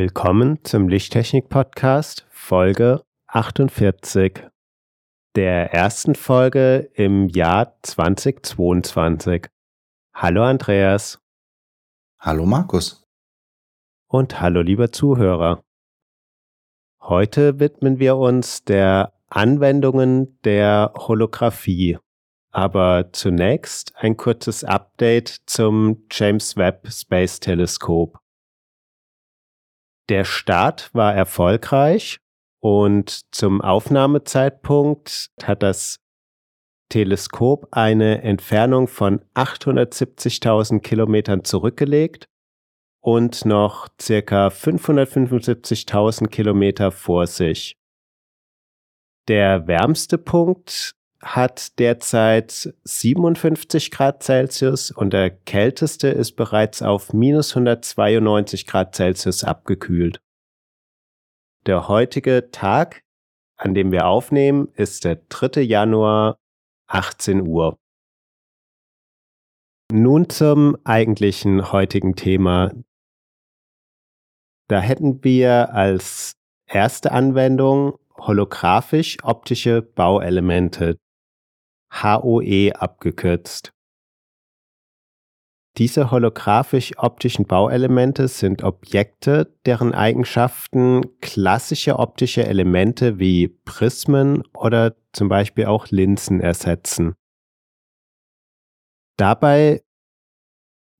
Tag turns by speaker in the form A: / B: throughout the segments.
A: Willkommen zum Lichttechnik-Podcast Folge 48, der ersten Folge im Jahr 2022. Hallo Andreas.
B: Hallo Markus.
A: Und hallo lieber Zuhörer. Heute widmen wir uns der Anwendungen der Holographie. Aber zunächst ein kurzes Update zum James Webb Space Telescope. Der Start war erfolgreich und zum Aufnahmezeitpunkt hat das Teleskop eine Entfernung von 870.000 Kilometern zurückgelegt und noch circa 575.000 Kilometer vor sich. Der wärmste Punkt hat derzeit 57 Grad Celsius und der kälteste ist bereits auf minus 192 Grad Celsius abgekühlt. Der heutige Tag, an dem wir aufnehmen, ist der 3. Januar 18 Uhr. Nun zum eigentlichen heutigen Thema. Da hätten wir als erste Anwendung holographisch optische Bauelemente. HOE abgekürzt. Diese holographisch-optischen Bauelemente sind Objekte, deren Eigenschaften klassische optische Elemente wie Prismen oder zum Beispiel auch Linsen ersetzen. Dabei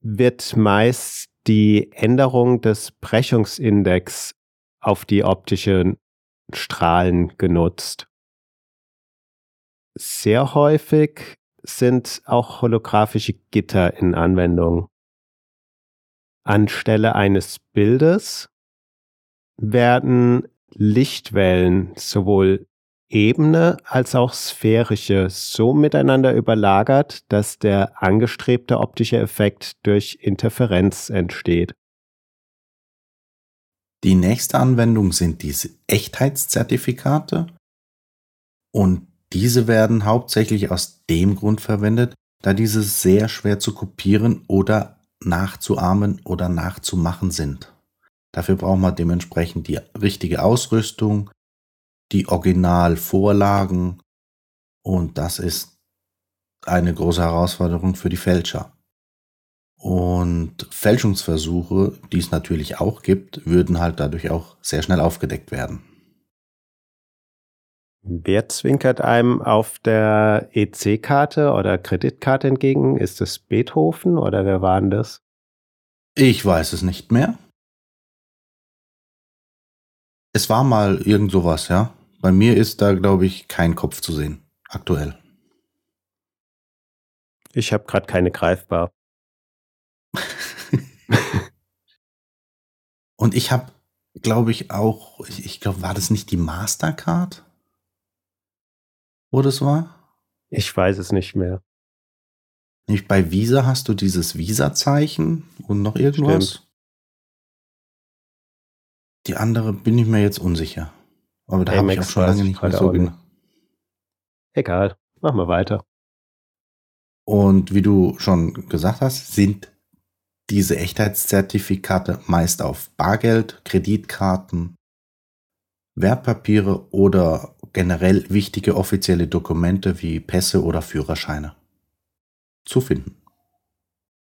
A: wird meist die Änderung des Brechungsindex auf die optischen Strahlen genutzt. Sehr häufig sind auch holographische Gitter in Anwendung. Anstelle eines Bildes werden Lichtwellen sowohl ebene als auch sphärische so miteinander überlagert, dass der angestrebte optische Effekt durch Interferenz entsteht.
B: Die nächste Anwendung sind diese Echtheitszertifikate und diese werden hauptsächlich aus dem Grund verwendet, da diese sehr schwer zu kopieren oder nachzuahmen oder nachzumachen sind. Dafür braucht man dementsprechend die richtige Ausrüstung, die Originalvorlagen und das ist eine große Herausforderung für die Fälscher. Und Fälschungsversuche, die es natürlich auch gibt, würden halt dadurch auch sehr schnell aufgedeckt werden.
A: Wer zwinkert einem auf der EC-Karte oder Kreditkarte entgegen? Ist es Beethoven oder wer war denn das?
B: Ich weiß es nicht mehr. Es war mal irgend sowas, ja. Bei mir ist da, glaube ich, kein Kopf zu sehen. Aktuell.
A: Ich habe gerade keine greifbar.
B: Und ich habe, glaube ich, auch, ich, ich glaube, war das nicht die Mastercard? Wo das war?
A: Ich weiß es nicht mehr.
B: Nicht bei Visa hast du dieses Visa-Zeichen und noch irgendwas? Stimmt. Die andere bin ich mir jetzt unsicher. Aber da habe ich auch schon lange nicht mehr so genau.
A: Egal, machen wir weiter.
B: Und wie du schon gesagt hast, sind diese Echtheitszertifikate meist auf Bargeld, Kreditkarten, Wertpapiere oder generell wichtige offizielle Dokumente wie Pässe oder Führerscheine zu finden.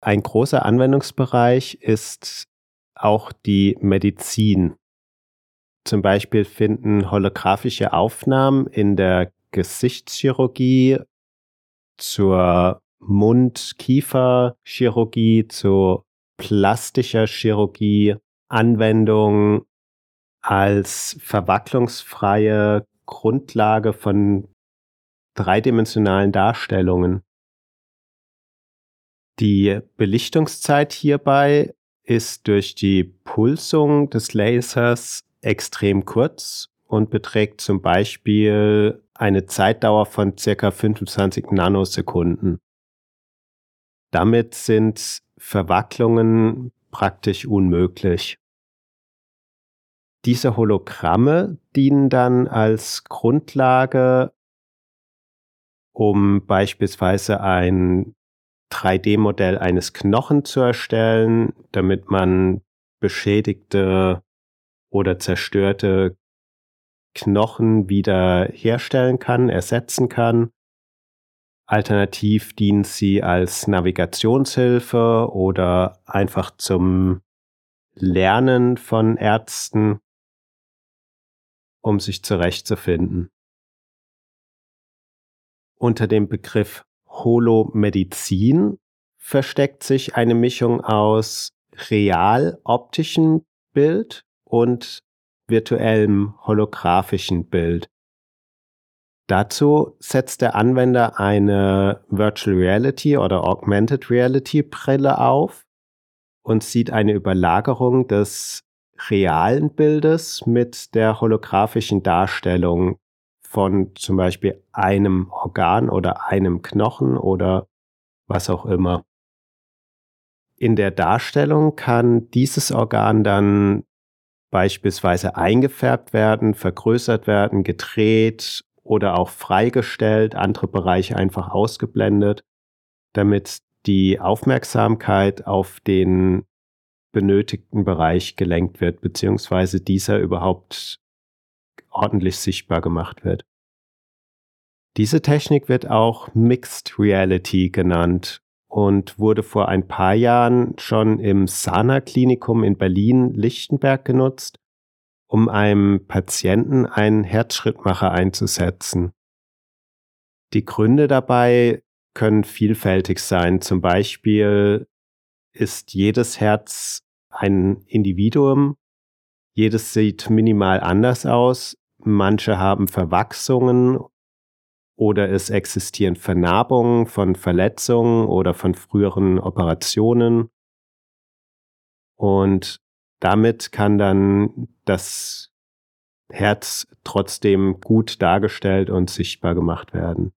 A: Ein großer Anwendungsbereich ist auch die Medizin. Zum Beispiel finden holographische Aufnahmen in der Gesichtschirurgie zur Mund-Kiefer-Chirurgie, zur plastischer Chirurgie Anwendung als verwacklungsfreie Grundlage von dreidimensionalen Darstellungen. Die Belichtungszeit hierbei ist durch die Pulsung des Lasers extrem kurz und beträgt zum Beispiel eine Zeitdauer von circa 25 Nanosekunden. Damit sind Verwacklungen praktisch unmöglich. Diese Hologramme dienen dann als Grundlage, um beispielsweise ein 3D-Modell eines Knochen zu erstellen, damit man beschädigte oder zerstörte Knochen wieder herstellen kann, ersetzen kann. Alternativ dienen sie als Navigationshilfe oder einfach zum Lernen von Ärzten, um sich zurechtzufinden. Unter dem Begriff Holomedizin versteckt sich eine Mischung aus real optischen Bild und virtuellem holographischen Bild. Dazu setzt der Anwender eine Virtual Reality oder Augmented Reality Brille auf und sieht eine Überlagerung des realen Bildes mit der holographischen Darstellung von zum Beispiel einem Organ oder einem Knochen oder was auch immer. In der Darstellung kann dieses Organ dann beispielsweise eingefärbt werden, vergrößert werden, gedreht oder auch freigestellt, andere Bereiche einfach ausgeblendet, damit die Aufmerksamkeit auf den benötigten Bereich gelenkt wird, beziehungsweise dieser überhaupt ordentlich sichtbar gemacht wird. Diese Technik wird auch Mixed Reality genannt und wurde vor ein paar Jahren schon im Sana Klinikum in Berlin-Lichtenberg genutzt, um einem Patienten einen Herzschrittmacher einzusetzen. Die Gründe dabei können vielfältig sein. Zum Beispiel ist jedes Herz ein Individuum. Jedes sieht minimal anders aus, Manche haben Verwachsungen oder es existieren Vernarbungen von Verletzungen oder von früheren Operationen. Und damit kann dann das Herz trotzdem gut dargestellt und sichtbar gemacht werden.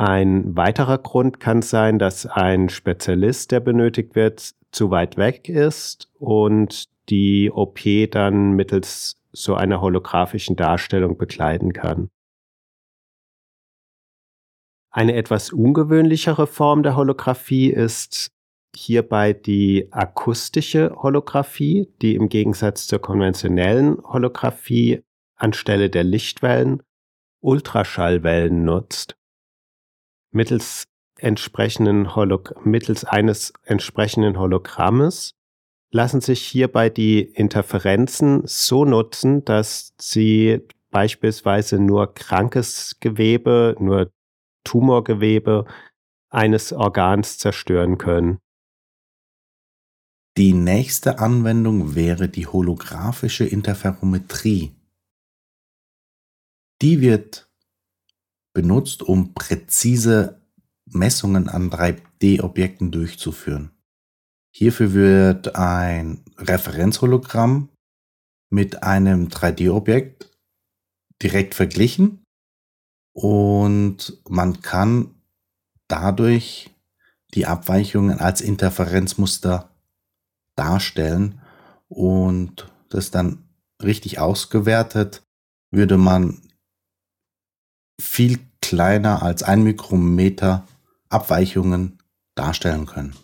A: Ein weiterer Grund kann sein, dass ein Spezialist, der benötigt wird, zu weit weg ist und die OP dann mittels so einer holographischen Darstellung begleiten kann. Eine etwas ungewöhnlichere Form der Holographie ist hierbei die akustische Holographie, die im Gegensatz zur konventionellen Holographie anstelle der Lichtwellen Ultraschallwellen nutzt. Mittels, entsprechenden Holog mittels eines entsprechenden Hologrammes lassen sich hierbei die Interferenzen so nutzen, dass sie beispielsweise nur krankes Gewebe, nur Tumorgewebe eines Organs zerstören können.
B: Die nächste Anwendung wäre die holographische Interferometrie. Die wird benutzt, um präzise Messungen an 3D-Objekten durchzuführen. Hierfür wird ein Referenzhologramm mit einem 3D-Objekt direkt verglichen und man kann dadurch die Abweichungen als Interferenzmuster darstellen und das dann richtig ausgewertet, würde man viel kleiner als ein Mikrometer Abweichungen darstellen können.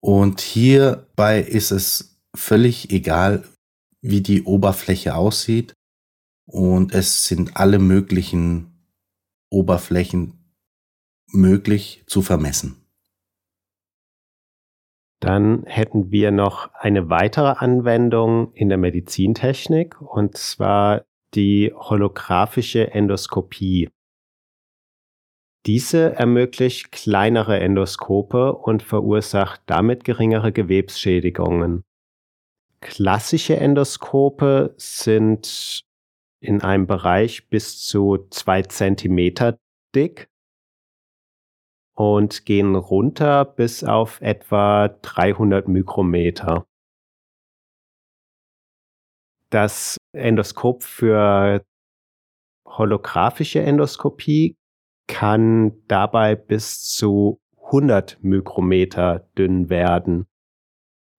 B: Und hierbei ist es völlig egal, wie die Oberfläche aussieht. Und es sind alle möglichen Oberflächen möglich zu vermessen.
A: Dann hätten wir noch eine weitere Anwendung in der Medizintechnik und zwar die holographische Endoskopie. Diese ermöglicht kleinere Endoskope und verursacht damit geringere Gewebsschädigungen. Klassische Endoskope sind in einem Bereich bis zu zwei Zentimeter dick und gehen runter bis auf etwa 300 Mikrometer. Das Endoskop für holographische Endoskopie kann dabei bis zu 100 Mikrometer dünn werden,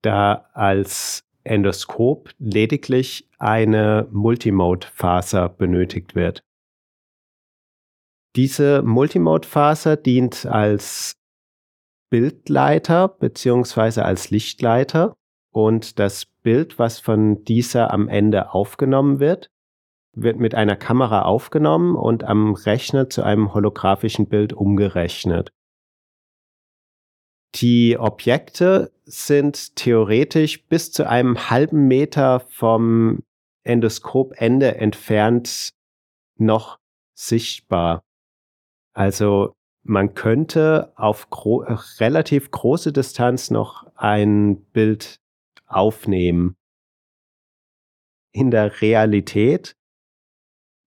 A: da als Endoskop lediglich eine Multimode-Faser benötigt wird. Diese Multimode-Faser dient als Bildleiter beziehungsweise als Lichtleiter und das Bild, was von dieser am Ende aufgenommen wird, wird mit einer Kamera aufgenommen und am Rechner zu einem holographischen Bild umgerechnet. Die Objekte sind theoretisch bis zu einem halben Meter vom Endoskopende entfernt noch sichtbar. Also man könnte auf gro relativ große Distanz noch ein Bild aufnehmen. In der Realität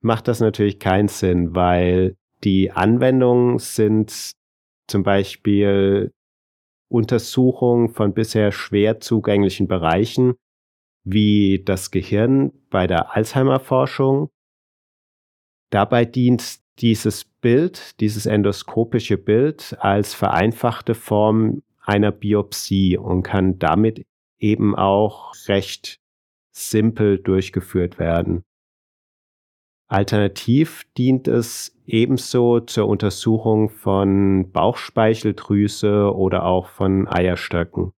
A: macht das natürlich keinen Sinn, weil die Anwendungen sind zum Beispiel Untersuchung von bisher schwer zugänglichen Bereichen wie das Gehirn bei der Alzheimer-Forschung. Dabei dient dieses Bild, dieses endoskopische Bild als vereinfachte Form einer Biopsie und kann damit eben auch recht simpel durchgeführt werden. Alternativ dient es ebenso zur Untersuchung von Bauchspeicheldrüse oder auch von Eierstöcken.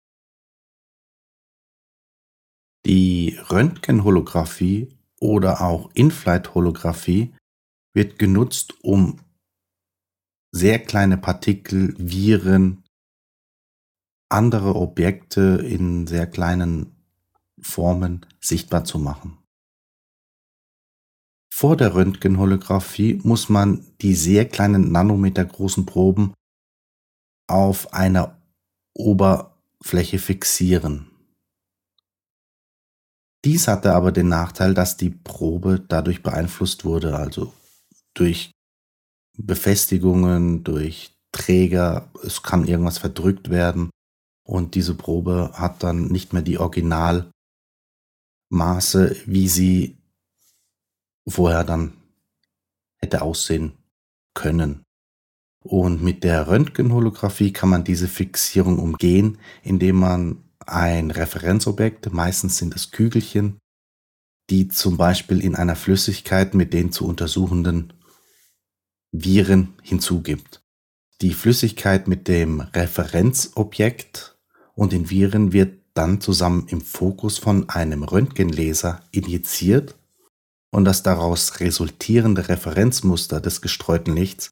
B: Die Röntgenholographie oder auch In-Flight-Holographie wird genutzt, um sehr kleine Partikel, Viren, andere Objekte in sehr kleinen Formen sichtbar zu machen. Vor der Röntgenholographie muss man die sehr kleinen Nanometer großen Proben auf einer Oberfläche fixieren. Dies hatte aber den Nachteil, dass die Probe dadurch beeinflusst wurde, also durch Befestigungen, durch Träger, es kann irgendwas verdrückt werden und diese Probe hat dann nicht mehr die Originalmaße, wie sie vorher dann hätte aussehen können. Und mit der Röntgenholographie kann man diese Fixierung umgehen, indem man ein Referenzobjekt, meistens sind es Kügelchen, die zum Beispiel in einer Flüssigkeit mit den zu untersuchenden Viren hinzugibt. Die Flüssigkeit mit dem Referenzobjekt und den Viren wird dann zusammen im Fokus von einem Röntgenlaser injiziert und das daraus resultierende Referenzmuster des gestreuten Lichts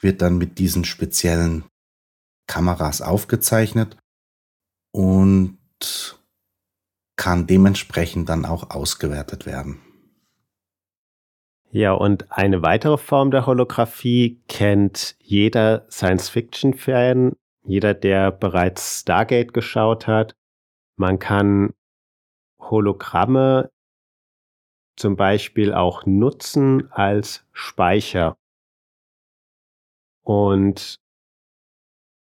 B: wird dann mit diesen speziellen Kameras aufgezeichnet und kann dementsprechend dann auch ausgewertet werden.
A: Ja, und eine weitere Form der Holographie kennt jeder Science-Fiction-Fan, jeder, der bereits Stargate geschaut hat. Man kann Hologramme zum Beispiel auch nutzen als Speicher. Und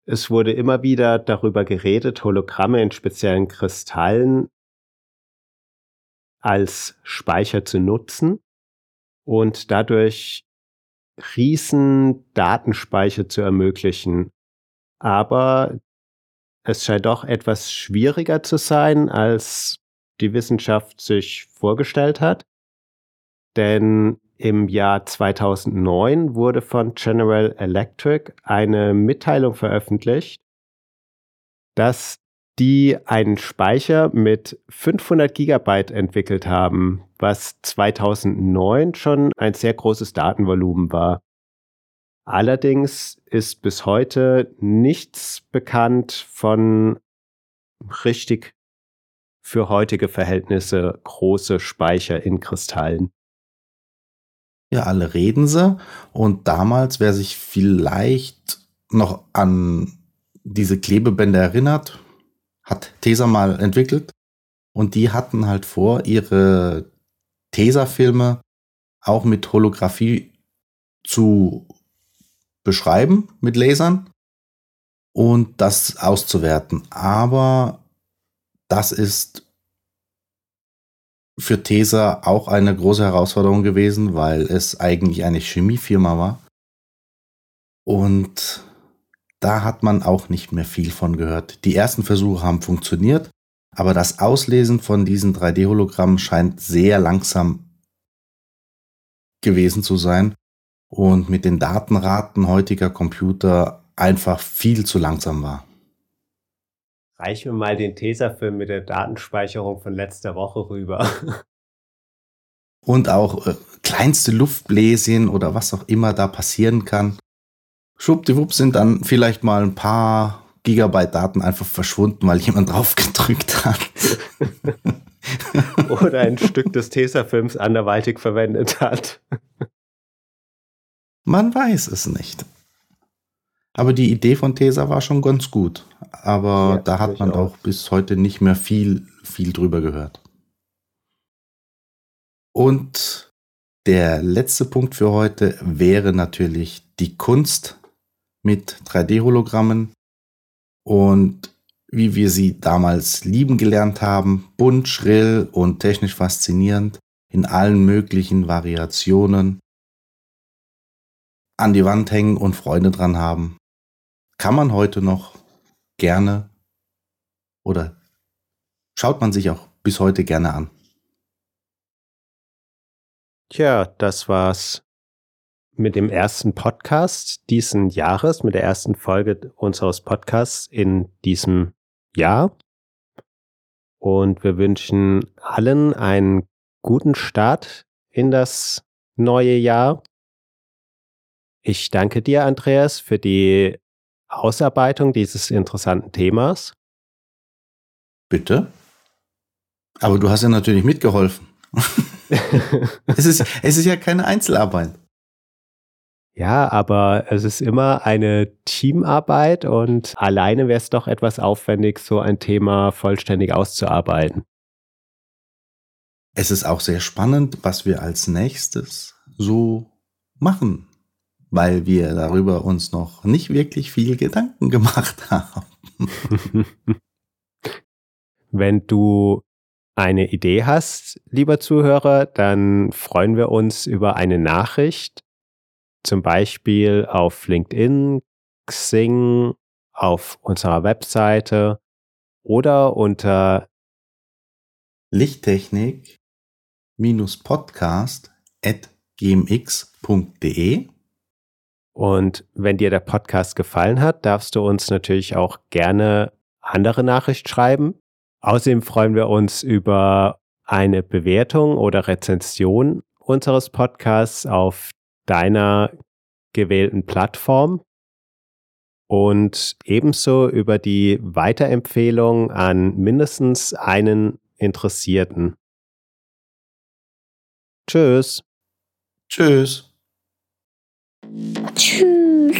A: es wurde immer wieder darüber geredet, Hologramme in speziellen Kristallen als Speicher zu nutzen und dadurch riesen Datenspeicher zu ermöglichen. Aber es scheint doch etwas schwieriger zu sein, als die Wissenschaft sich vorgestellt hat. Denn im Jahr 2009 wurde von General Electric eine Mitteilung veröffentlicht, dass die einen Speicher mit 500 Gigabyte entwickelt haben, was 2009 schon ein sehr großes Datenvolumen war. Allerdings ist bis heute nichts bekannt von richtig für heutige Verhältnisse große Speicher in Kristallen.
B: Ja, alle reden sie. Und damals, wer sich vielleicht noch an diese Klebebänder erinnert, hat Tesa mal entwickelt. Und die hatten halt vor, ihre Tesa-Filme auch mit Holographie zu beschreiben, mit Lasern. und das auszuwerten. Aber das ist für TESA auch eine große Herausforderung gewesen, weil es eigentlich eine Chemiefirma war. Und da hat man auch nicht mehr viel von gehört. Die ersten Versuche haben funktioniert, aber das Auslesen von diesen 3D-Hologrammen scheint sehr langsam gewesen zu sein und mit den Datenraten heutiger Computer einfach viel zu langsam war.
A: Reich mir mal den Tesafilm mit der Datenspeicherung von letzter Woche rüber.
B: Und auch äh, kleinste Luftbläschen oder was auch immer da passieren kann. Schwuppdiwupp sind dann vielleicht mal ein paar Gigabyte Daten einfach verschwunden, weil jemand drauf gedrückt hat.
A: oder ein Stück des Tesafilms anderweitig verwendet hat.
B: Man weiß es nicht. Aber die Idee von Tesa war schon ganz gut. Aber ja, da hat man auch. auch bis heute nicht mehr viel, viel drüber gehört. Und der letzte Punkt für heute wäre natürlich die Kunst mit 3D-Hologrammen und wie wir sie damals lieben gelernt haben, bunt, schrill und technisch faszinierend in allen möglichen Variationen an die Wand hängen und Freunde dran haben kann man heute noch gerne oder schaut man sich auch bis heute gerne an.
A: Tja, das war's mit dem ersten Podcast diesen Jahres, mit der ersten Folge unseres Podcasts in diesem Jahr. Und wir wünschen allen einen guten Start in das neue Jahr. Ich danke dir, Andreas, für die Ausarbeitung dieses interessanten Themas?
B: Bitte? Aber du hast ja natürlich mitgeholfen. es, ist, es ist ja keine Einzelarbeit.
A: Ja, aber es ist immer eine Teamarbeit und alleine wäre es doch etwas aufwendig, so ein Thema vollständig auszuarbeiten.
B: Es ist auch sehr spannend, was wir als nächstes so machen weil wir darüber uns noch nicht wirklich viel Gedanken gemacht haben.
A: Wenn du eine Idee hast, lieber Zuhörer, dann freuen wir uns über eine Nachricht, zum Beispiel auf LinkedIn, Xing, auf unserer Webseite oder unter
B: Lichttechnik-podcast.gmx.de
A: und wenn dir der Podcast gefallen hat, darfst du uns natürlich auch gerne andere Nachricht schreiben. Außerdem freuen wir uns über eine Bewertung oder Rezension unseres Podcasts auf deiner gewählten Plattform und ebenso über die Weiterempfehlung an mindestens einen Interessierten. Tschüss.
B: Tschüss.
C: Tschüss.